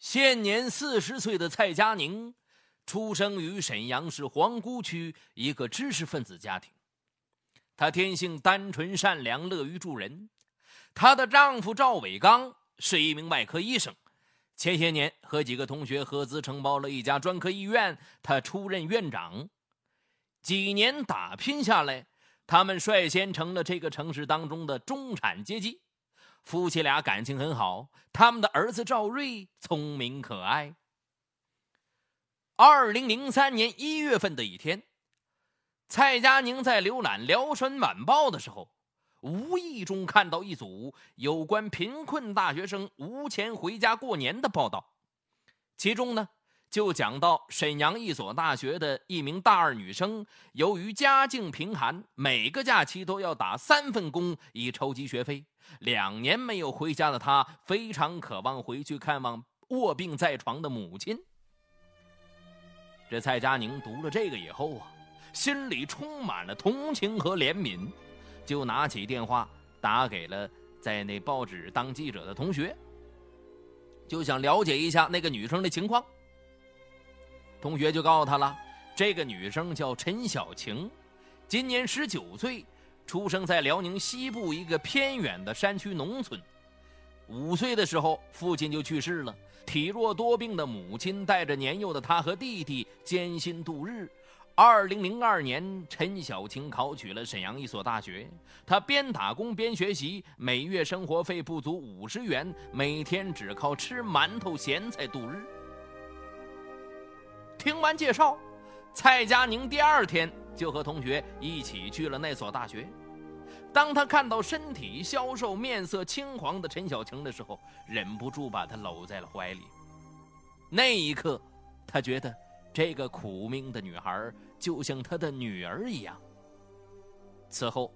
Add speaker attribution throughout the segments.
Speaker 1: 现年四十岁的蔡佳宁，出生于沈阳市皇姑区一个知识分子家庭。她天性单纯善良，乐于助人。她的丈夫赵伟刚是一名外科医生，前些年和几个同学合资承包了一家专科医院，他出任院长。几年打拼下来，他们率先成了这个城市当中的中产阶级。夫妻俩感情很好，他们的儿子赵瑞聪明可爱。二零零三年一月份的一天，蔡佳宁在浏览《辽沈晚报》的时候，无意中看到一组有关贫困大学生无钱回家过年的报道，其中呢。就讲到沈阳一所大学的一名大二女生，由于家境贫寒，每个假期都要打三份工以筹集学费。两年没有回家的他，非常渴望回去看望卧病在床的母亲。这蔡佳宁读了这个以后啊，心里充满了同情和怜悯，就拿起电话打给了在那报纸当记者的同学，就想了解一下那个女生的情况。同学就告诉他了，这个女生叫陈小晴，今年十九岁，出生在辽宁西部一个偏远的山区农村。五岁的时候，父亲就去世了，体弱多病的母亲带着年幼的她和弟弟艰辛度日。二零零二年，陈小青考取了沈阳一所大学，她边打工边学习，每月生活费不足五十元，每天只靠吃馒头咸菜度日。听完介绍，蔡佳宁第二天就和同学一起去了那所大学。当他看到身体消瘦、面色青黄的陈小晴的时候，忍不住把她搂在了怀里。那一刻，他觉得这个苦命的女孩就像他的女儿一样。此后，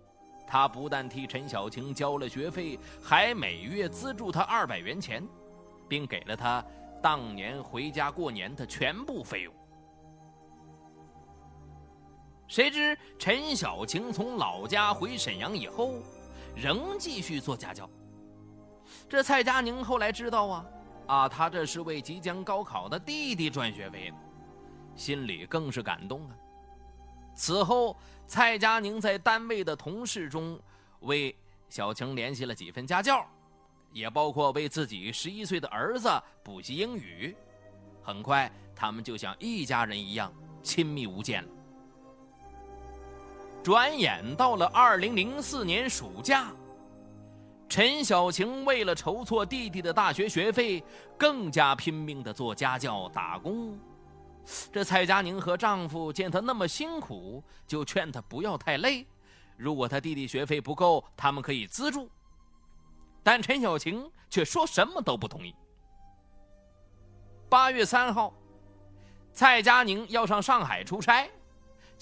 Speaker 1: 他不但替陈小晴交了学费，还每月资助她二百元钱，并给了她。当年回家过年的全部费用。谁知陈小晴从老家回沈阳以后，仍继续做家教。这蔡佳宁后来知道啊，啊，他这是为即将高考的弟弟赚学费，心里更是感动啊。此后，蔡佳宁在单位的同事中，为小晴联系了几份家教。也包括为自己十一岁的儿子补习英语，很快他们就像一家人一样亲密无间了。转眼到了二零零四年暑假，陈小晴为了筹措弟弟的大学学费，更加拼命的做家教打工。这蔡佳宁和丈夫见她那么辛苦，就劝她不要太累。如果她弟弟学费不够，他们可以资助。但陈小晴却说什么都不同意。八月三号，蔡佳宁要上上海出差，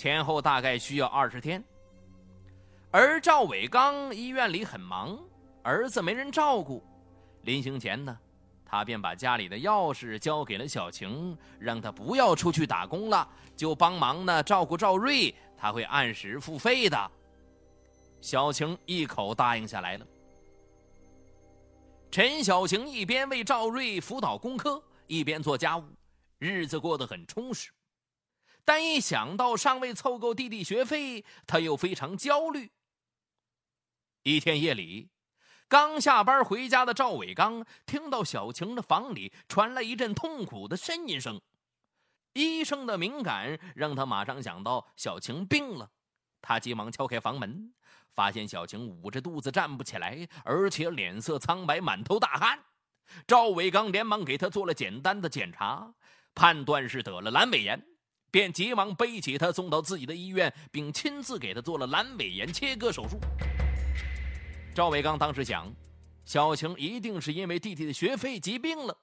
Speaker 1: 前后大概需要二十天。而赵伟刚医院里很忙，儿子没人照顾，临行前呢，他便把家里的钥匙交给了小晴，让他不要出去打工了，就帮忙呢照顾赵瑞，他会按时付费的。小晴一口答应下来了。陈小晴一边为赵瑞辅导功课，一边做家务，日子过得很充实。但一想到尚未凑够弟弟学费，他又非常焦虑。一天夜里，刚下班回家的赵伟刚听到小晴的房里传来一阵痛苦的呻吟声，医生的敏感让他马上想到小晴病了，他急忙敲开房门。发现小晴捂着肚子站不起来，而且脸色苍白，满头大汗。赵伟刚连忙给她做了简单的检查，判断是得了阑尾炎，便急忙背起她送到自己的医院，并亲自给她做了阑尾炎切割手术。赵伟刚当时想，小晴一定是因为弟弟的学费疾病了，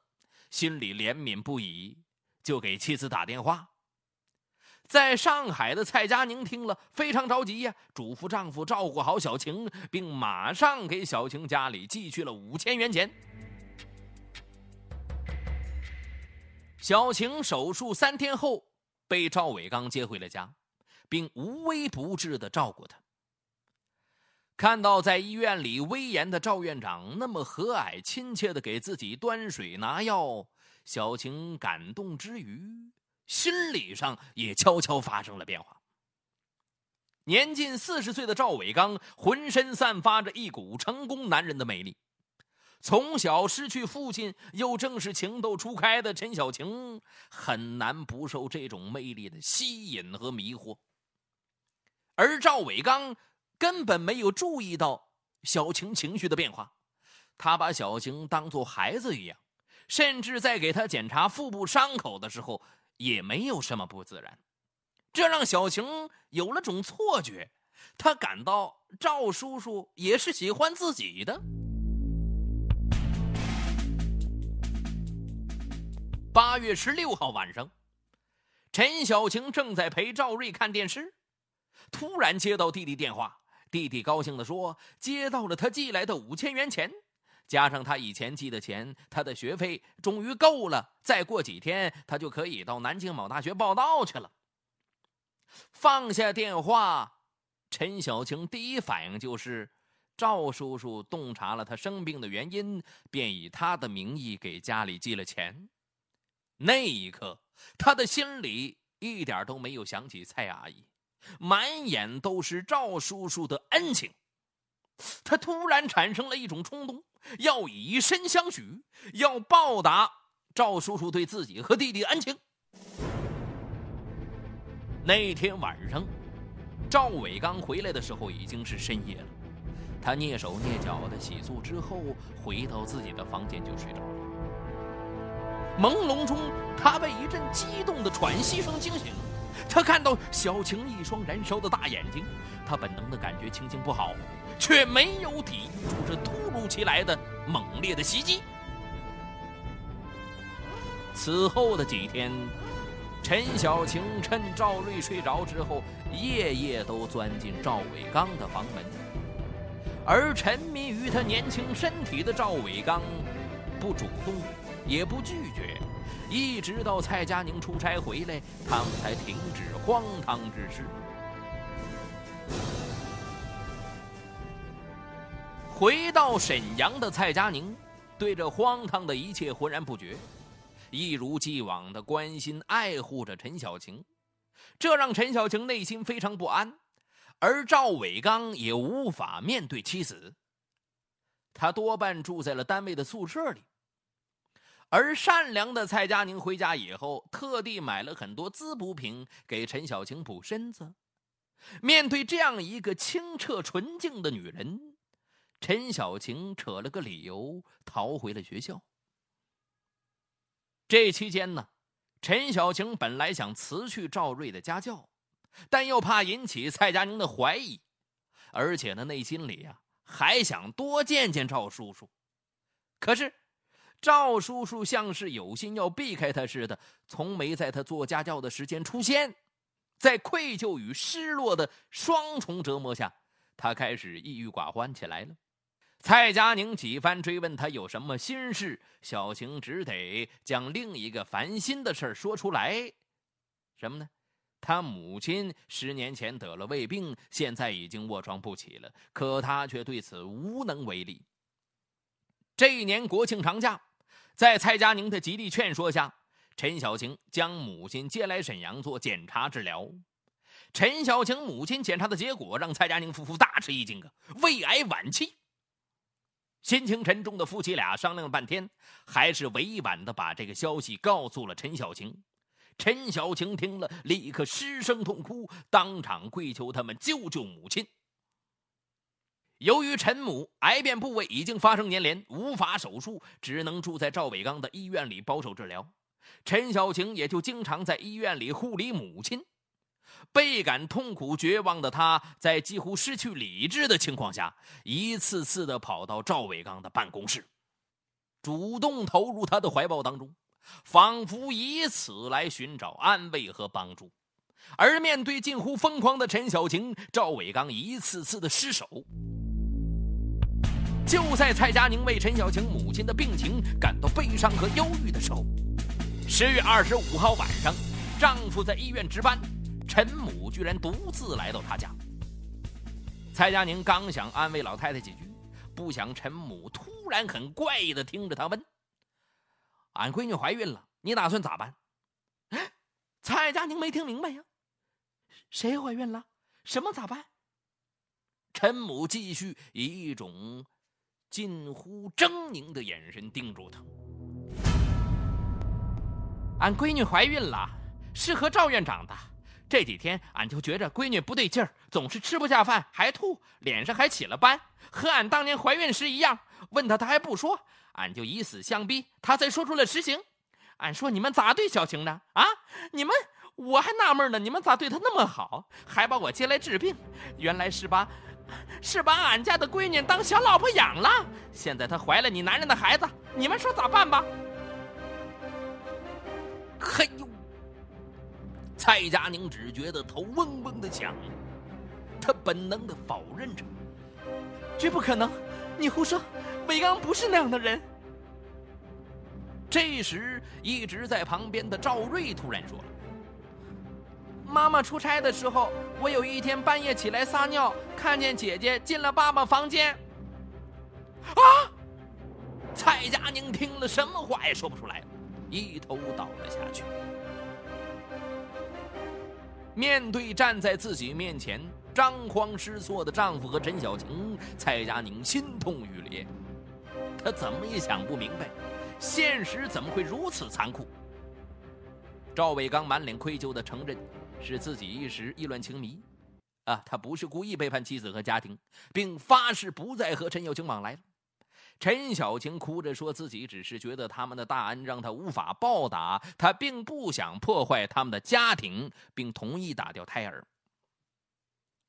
Speaker 1: 心里怜悯不已，就给妻子打电话。在上海的蔡佳宁听了非常着急呀，嘱咐丈夫照顾好小晴，并马上给小晴家里寄去了五千元钱。小晴手术三天后被赵伟刚接回了家，并无微不至的照顾他。看到在医院里威严的赵院长那么和蔼亲切的给自己端水拿药，小晴感动之余，心理上也悄悄发生了变化。年近四十岁的赵伟刚，浑身散发着一股成功男人的魅力。从小失去父亲，又正是情窦初开的陈小晴，很难不受这种魅力的吸引和迷惑。而赵伟刚。根本没有注意到小晴情绪的变化，他把小晴当做孩子一样，甚至在给他检查腹部伤口的时候也没有什么不自然，这让小晴有了种错觉，她感到赵叔叔也是喜欢自己的。八月十六号晚上，陈小晴正在陪赵瑞看电视，突然接到弟弟电话。弟弟高兴地说：“接到了他寄来的五千元钱，加上他以前寄的钱，他的学费终于够了。再过几天，他就可以到南京某大学报道去了。”放下电话，陈小晴第一反应就是赵叔叔洞察了他生病的原因，便以他的名义给家里寄了钱。那一刻，他的心里一点都没有想起蔡阿姨。满眼都是赵叔叔的恩情，他突然产生了一种冲动，要以身相许，要报答赵叔叔对自己和弟弟恩情。那天晚上，赵伟刚回来的时候已经是深夜了，他蹑手蹑脚的洗漱之后，回到自己的房间就睡着了。朦胧中，他被一阵激动的喘息声惊醒。他看到小晴一双燃烧的大眼睛，他本能的感觉情形不好，却没有抵御住这突如其来的猛烈的袭击。此后的几天，陈小晴趁赵瑞睡着之后，夜夜都钻进赵伟刚的房门，而沉迷于他年轻身体的赵伟刚，不主动，也不拒绝。一直到蔡佳宁出差回来，他们才停止荒唐之事。回到沈阳的蔡佳宁，对这荒唐的一切浑然不觉，一如既往的关心爱护着陈小晴，这让陈小晴内心非常不安，而赵伟刚也无法面对妻子，他多半住在了单位的宿舍里。而善良的蔡佳宁回家以后，特地买了很多滋补品给陈小晴补身子。面对这样一个清澈纯净的女人，陈小晴扯了个理由逃回了学校。这期间呢，陈小晴本来想辞去赵瑞的家教，但又怕引起蔡佳宁的怀疑，而且呢，内心里啊还想多见见赵叔叔。可是。赵叔叔像是有心要避开他似的，从没在他做家教的时间出现。在愧疚与失落的双重折磨下，他开始抑郁寡欢起来了。蔡佳宁几番追问他有什么心事，小晴只得将另一个烦心的事说出来。什么呢？他母亲十年前得了胃病，现在已经卧床不起了，可他却对此无能为力。这一年国庆长假。在蔡佳宁的极力劝说下，陈小晴将母亲接来沈阳做检查治疗。陈小晴母亲检查的结果让蔡佳宁夫妇大吃一惊啊，胃癌晚期。心情沉重的夫妻俩商量了半天，还是委婉的把这个消息告诉了陈小晴。陈小晴听了，立刻失声痛哭，当场跪求他们救救母亲。由于陈母癌变部位已经发生粘连，无法手术，只能住在赵伟刚的医院里保守治疗。陈小晴也就经常在医院里护理母亲。倍感痛苦、绝望的他，在几乎失去理智的情况下，一次次的跑到赵伟刚的办公室，主动投入他的怀抱当中，仿佛以此来寻找安慰和帮助。而面对近乎疯狂的陈小晴，赵伟刚一次次的失手。就在蔡佳宁为陈小晴母亲的病情感到悲伤和忧郁的时候，十月二十五号晚上，丈夫在医院值班，陈母居然独自来到她家。蔡佳宁刚想安慰老太太几句，不想陈母突然很怪异的听着他问：“俺闺女怀孕了，你打算咋办？”蔡佳宁没听明白呀，谁？怀孕了？什么咋办？陈母继续以一种近乎狰狞的眼神盯住他。俺闺女怀孕了，是和赵院长的。这几天俺就觉着闺女不对劲儿，总是吃不下饭，还吐，脸上还起了斑，和俺当年怀孕时一样。问他，他还不说，俺就以死相逼，他才说出了实情。俺说你们咋对小晴的啊？你们我还纳闷呢，你们咋对她那么好，还把我接来治病？原来是把，是把俺家的闺女当小老婆养了。现在她怀了你男人的孩子，你们说咋办吧？嘿呦！蔡佳宁只觉得头嗡嗡的响，他本能的否认着：“绝不可能，你胡说，伟刚不是那样的人。”这时，一直在旁边的赵瑞突然说了：“妈妈出差的时候，我有一天半夜起来撒尿，看见姐姐进了爸爸房间。”啊！蔡佳宁听了，什么话也说不出来，一头倒了下去。面对站在自己面前张慌失措的丈夫和陈小晴，蔡佳宁心痛欲裂，她怎么也想不明白。现实怎么会如此残酷？赵伟刚满脸愧疚地承认，是自己一时意乱情迷，啊，他不是故意背叛妻子和家庭，并发誓不再和陈小青往来了。陈小青哭着说自己只是觉得他们的大恩让他无法报答，他并不想破坏他们的家庭，并同意打掉胎儿。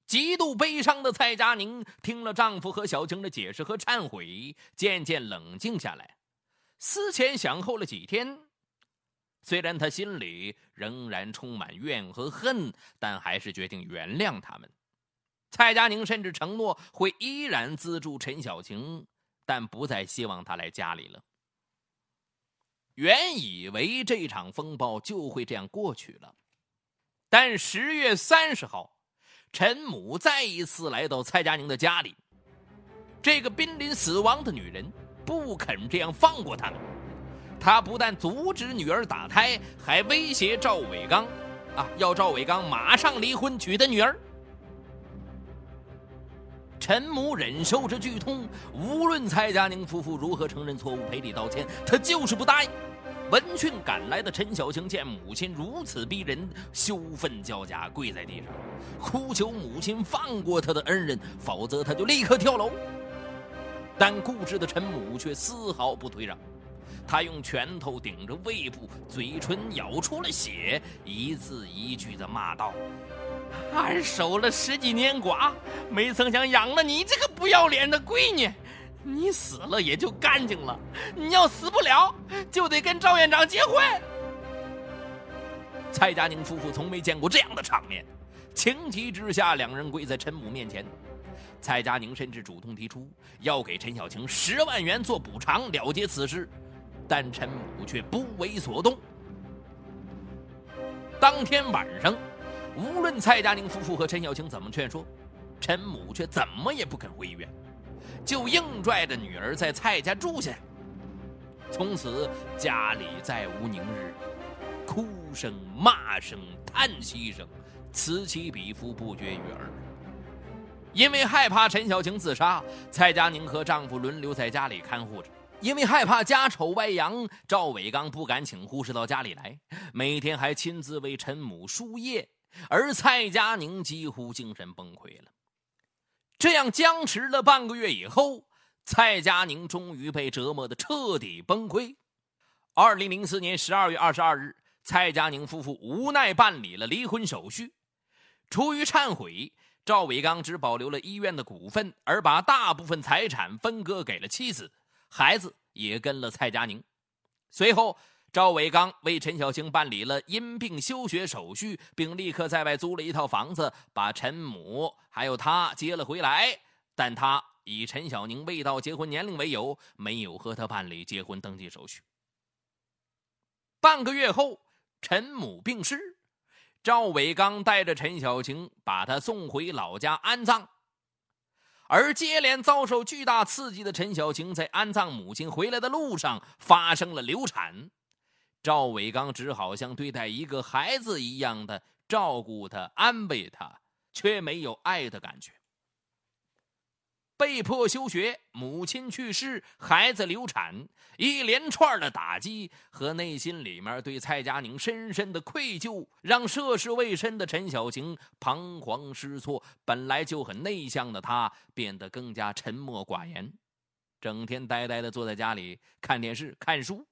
Speaker 1: 极度悲伤的蔡佳宁听了丈夫和小青的解释和忏悔，渐渐冷静下来。思前想后了几天，虽然他心里仍然充满怨和恨，但还是决定原谅他们。蔡佳宁甚至承诺会依然资助陈小晴，但不再希望他来家里了。原以为这场风暴就会这样过去了，但十月三十号，陈母再一次来到蔡佳宁的家里，这个濒临死亡的女人。不肯这样放过他们，他不但阻止女儿打胎，还威胁赵伟刚，啊，要赵伟刚马上离婚娶他女儿。陈母忍受着剧痛，无论蔡佳宁夫妇如何承认错误、赔礼道歉，他就是不答应。闻讯赶来的陈小晴见母亲如此逼人，羞愤交加，跪在地上，哭求母亲放过他的恩人，否则他就立刻跳楼。但固执的陈母却丝毫不退让，他用拳头顶着胃部，嘴唇咬出了血，一字一句的骂道：“俺守了十几年寡，没曾想养了你这个不要脸的闺女。你死了也就干净了，你要死不了，就得跟赵院长结婚。”蔡佳宁夫妇从没见过这样的场面，情急之下，两人跪在陈母面前。蔡佳宁甚至主动提出要给陈小晴十万元做补偿，了结此事，但陈母却不为所动。当天晚上，无论蔡佳宁夫妇和陈小晴怎么劝说，陈母却怎么也不肯回医院，就硬拽着女儿在蔡家住下。从此家里再无宁日，哭声、骂声、叹息声此起彼伏，不绝于耳。因为害怕陈小晴自杀，蔡佳宁和丈夫轮流在家里看护着。因为害怕家丑外扬，赵伟刚不敢请护士到家里来，每天还亲自为陈母输液。而蔡佳宁几乎精神崩溃了。这样僵持了半个月以后，蔡佳宁终于被折磨得彻底崩溃。二零零四年十二月二十二日，蔡佳宁夫妇无奈办理了离婚手续，出于忏悔。赵伟刚只保留了医院的股份，而把大部分财产分割给了妻子，孩子也跟了蔡佳宁。随后，赵伟刚为陈小青办理了因病休学手续，并立刻在外租了一套房子，把陈母还有他接了回来。但他以陈小宁未到结婚年龄为由，没有和他办理结婚登记手续。半个月后，陈母病逝。赵伟刚带着陈小晴把她送回老家安葬。而接连遭受巨大刺激的陈小晴，在安葬母亲回来的路上发生了流产。赵伟刚只好像对待一个孩子一样的照顾她、安慰她，却没有爱的感觉。被迫休学，母亲去世，孩子流产，一连串的打击和内心里面对蔡佳宁深深的愧疚，让涉世未深的陈小晴彷徨失措。本来就很内向的她，变得更加沉默寡言，整天呆呆的坐在家里看电视、看书。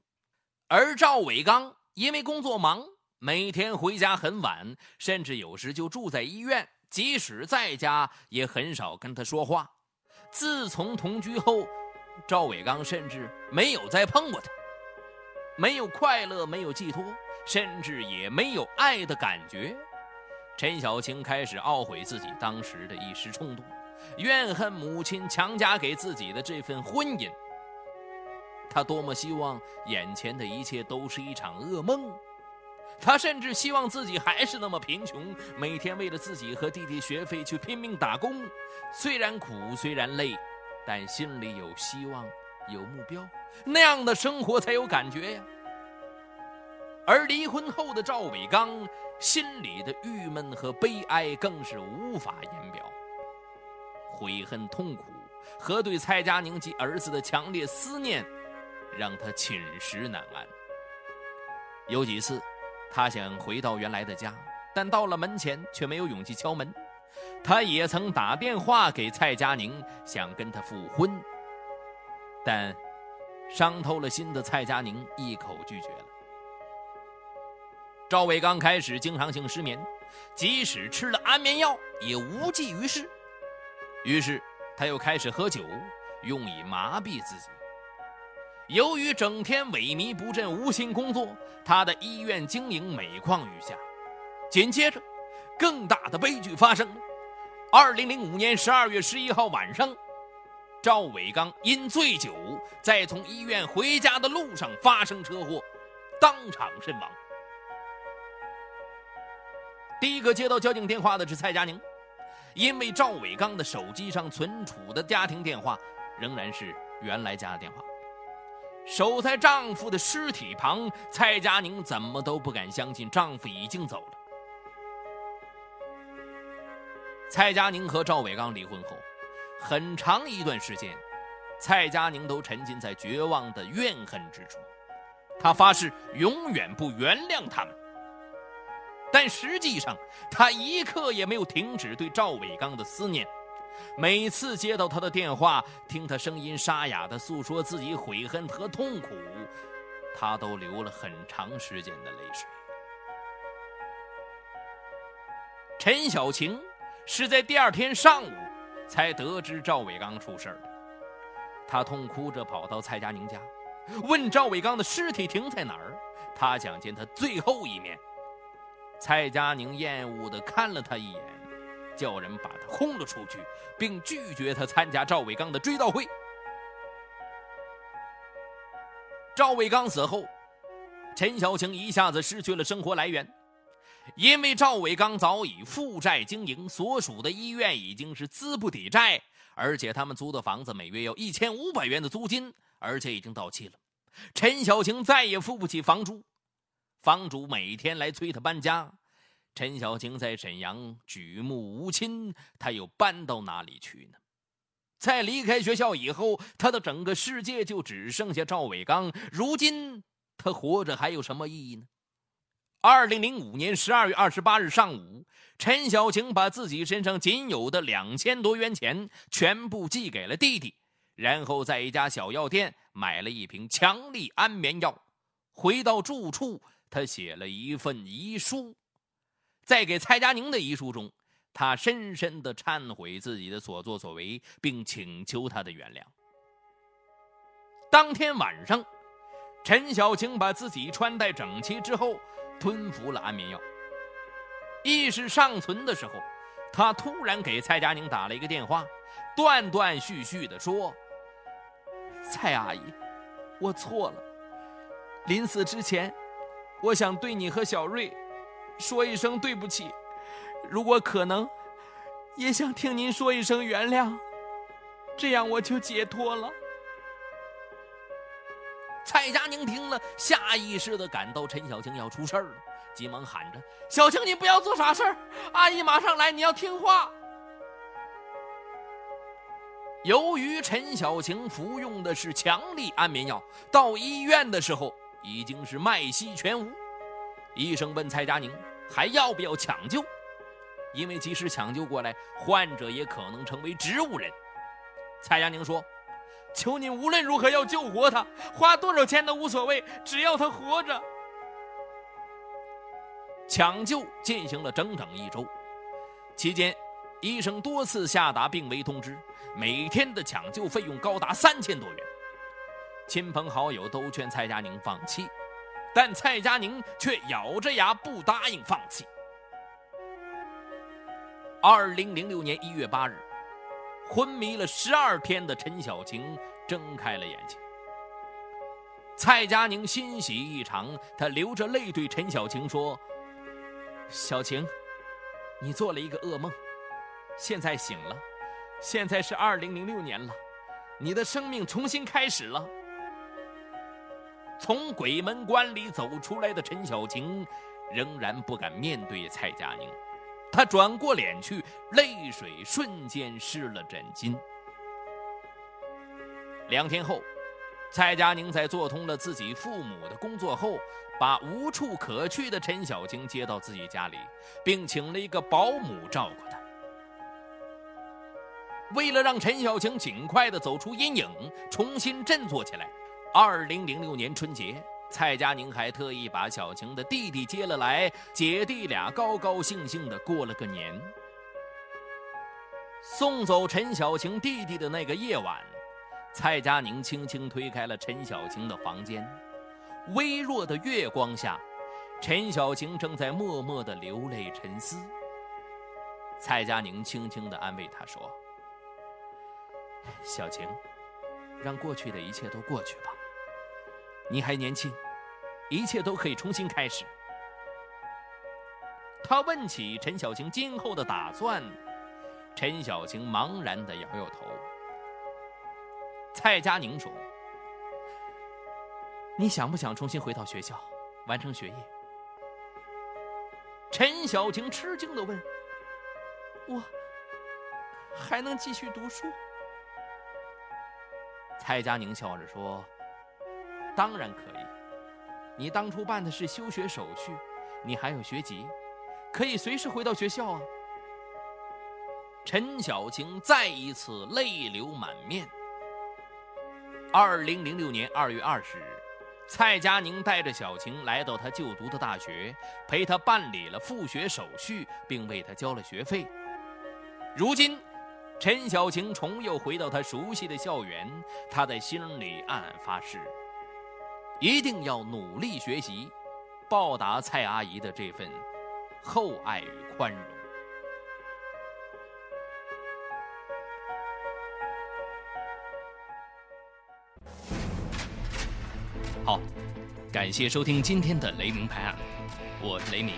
Speaker 1: 而赵伟刚因为工作忙，每天回家很晚，甚至有时就住在医院，即使在家也很少跟他说话。自从同居后，赵伟刚甚至没有再碰过她，没有快乐，没有寄托，甚至也没有爱的感觉。陈小青开始懊悔自己当时的一时冲动，怨恨母亲强加给自己的这份婚姻。他多么希望眼前的一切都是一场噩梦，他甚至希望自己还是那么贫穷，每天为了自己和弟弟学费去拼命打工，虽然苦，虽然累，但心里有希望，有目标，那样的生活才有感觉呀。而离婚后的赵伟刚心里的郁闷和悲哀更是无法言表，悔恨、痛苦和对蔡佳宁及儿子的强烈思念。让他寝食难安。有几次，他想回到原来的家，但到了门前却没有勇气敲门。他也曾打电话给蔡佳宁，想跟他复婚，但伤透了心的蔡佳宁一口拒绝了。赵伟刚开始经常性失眠，即使吃了安眠药也无济于事。于是他又开始喝酒，用以麻痹自己。由于整天萎靡不振、无心工作，他的医院经营每况愈下。紧接着，更大的悲剧发生了。二零零五年十二月十一号晚上，赵伟刚因醉酒在从医院回家的路上发生车祸，当场身亡。第一个接到交警电话的是蔡佳宁，因为赵伟刚的手机上存储的家庭电话仍然是原来家的电话。守在丈夫的尸体旁，蔡佳宁怎么都不敢相信丈夫已经走了。蔡佳宁和赵伟刚离婚后，很长一段时间，蔡佳宁都沉浸在绝望的怨恨之中，她发誓永远不原谅他们。但实际上，她一刻也没有停止对赵伟刚的思念。每次接到他的电话，听他声音沙哑的诉说自己悔恨和痛苦，他都流了很长时间的泪水。陈小晴是在第二天上午才得知赵伟刚出事的，他痛哭着跑到蔡佳宁家，问赵伟刚的尸体停在哪儿，他想见他最后一面。蔡佳宁厌恶的看了他一眼。叫人把他轰了出去，并拒绝他参加赵伟刚的追悼会。赵伟刚死后，陈小晴一下子失去了生活来源，因为赵伟刚早已负债经营，所属的医院已经是资不抵债，而且他们租的房子每月要一千五百元的租金，而且已经到期了。陈小晴再也付不起房租，房主每天来催他搬家。陈小晴在沈阳举目无亲，她又搬到哪里去呢？在离开学校以后，她的整个世界就只剩下赵伟刚。如今，她活着还有什么意义呢？二零零五年十二月二十八日上午，陈小晴把自己身上仅有的两千多元钱全部寄给了弟弟，然后在一家小药店买了一瓶强力安眠药。回到住处，他写了一份遗书。在给蔡佳宁的遗书中，他深深的忏悔自己的所作所为，并请求他的原谅。当天晚上，陈小青把自己穿戴整齐之后，吞服了安眠药。意识尚存的时候，他突然给蔡佳宁打了一个电话，断断续续的说：“蔡阿姨，我错了。临死之前，我想对你和小瑞。”说一声对不起，如果可能，也想听您说一声原谅。这样我就解脱了。蔡佳宁听了，下意识的感到陈小晴要出事儿了，急忙喊着：“小晴，你不要做傻事儿，阿姨马上来，你要听话。”由于陈小晴服用的是强力安眠药，到医院的时候已经是脉息全无。医生问蔡佳宁还要不要抢救，因为即使抢救过来，患者也可能成为植物人。蔡佳宁说。求您无论如何要救活他，花多少钱都无所谓，只要他活着。抢救进行了整整一周，期间，医生多次下达病危通知，每天的抢救费用高达三千多元。亲朋好友都劝蔡佳宁放弃，但蔡佳宁却咬着牙不答应放弃。二零零六年一月八日。昏迷了十二天的陈小晴睁开了眼睛。蔡佳宁欣喜异常，他流着泪对陈小晴说：“小晴，你做了一个噩梦，现在醒了。现在是二零零六年了，你的生命重新开始了。”从鬼门关里走出来的陈小晴，仍然不敢面对蔡佳宁。他转过脸去，泪水瞬间湿了枕巾。两天后，蔡佳宁在做通了自己父母的工作后，把无处可去的陈小晴接到自己家里，并请了一个保姆照顾她。为了让陈小晴尽快的走出阴影，重新振作起来，二零零六年春节。蔡佳宁还特意把小晴的弟弟接了来，姐弟俩高高兴兴的过了个年。送走陈小晴弟弟的那个夜晚，蔡佳宁轻轻推开了陈小晴的房间，微弱的月光下，陈小晴正在默默的流泪沉思。蔡佳宁轻轻地安慰她说：“小晴，让过去的一切都过去吧。”你还年轻，一切都可以重新开始。他问起陈小晴今后的打算，陈小晴茫然的摇摇头。蔡佳宁说：“你想不想重新回到学校，完成学业？”陈小晴吃惊的问：“我还能继续读书？”蔡佳宁笑着说。当然可以，你当初办的是休学手续，你还有学籍，可以随时回到学校啊。陈小晴再一次泪流满面。二零零六年二月二十日，蔡佳宁带着小晴来到他就读的大学，陪他办理了复学手续，并为他交了学费。如今，陈小晴重又回到他熟悉的校园，他在心里暗暗发誓。一定要努力学习，报答蔡阿姨的这份厚爱与宽容。好，感谢收听今天的雷鸣拍案，我是雷鸣。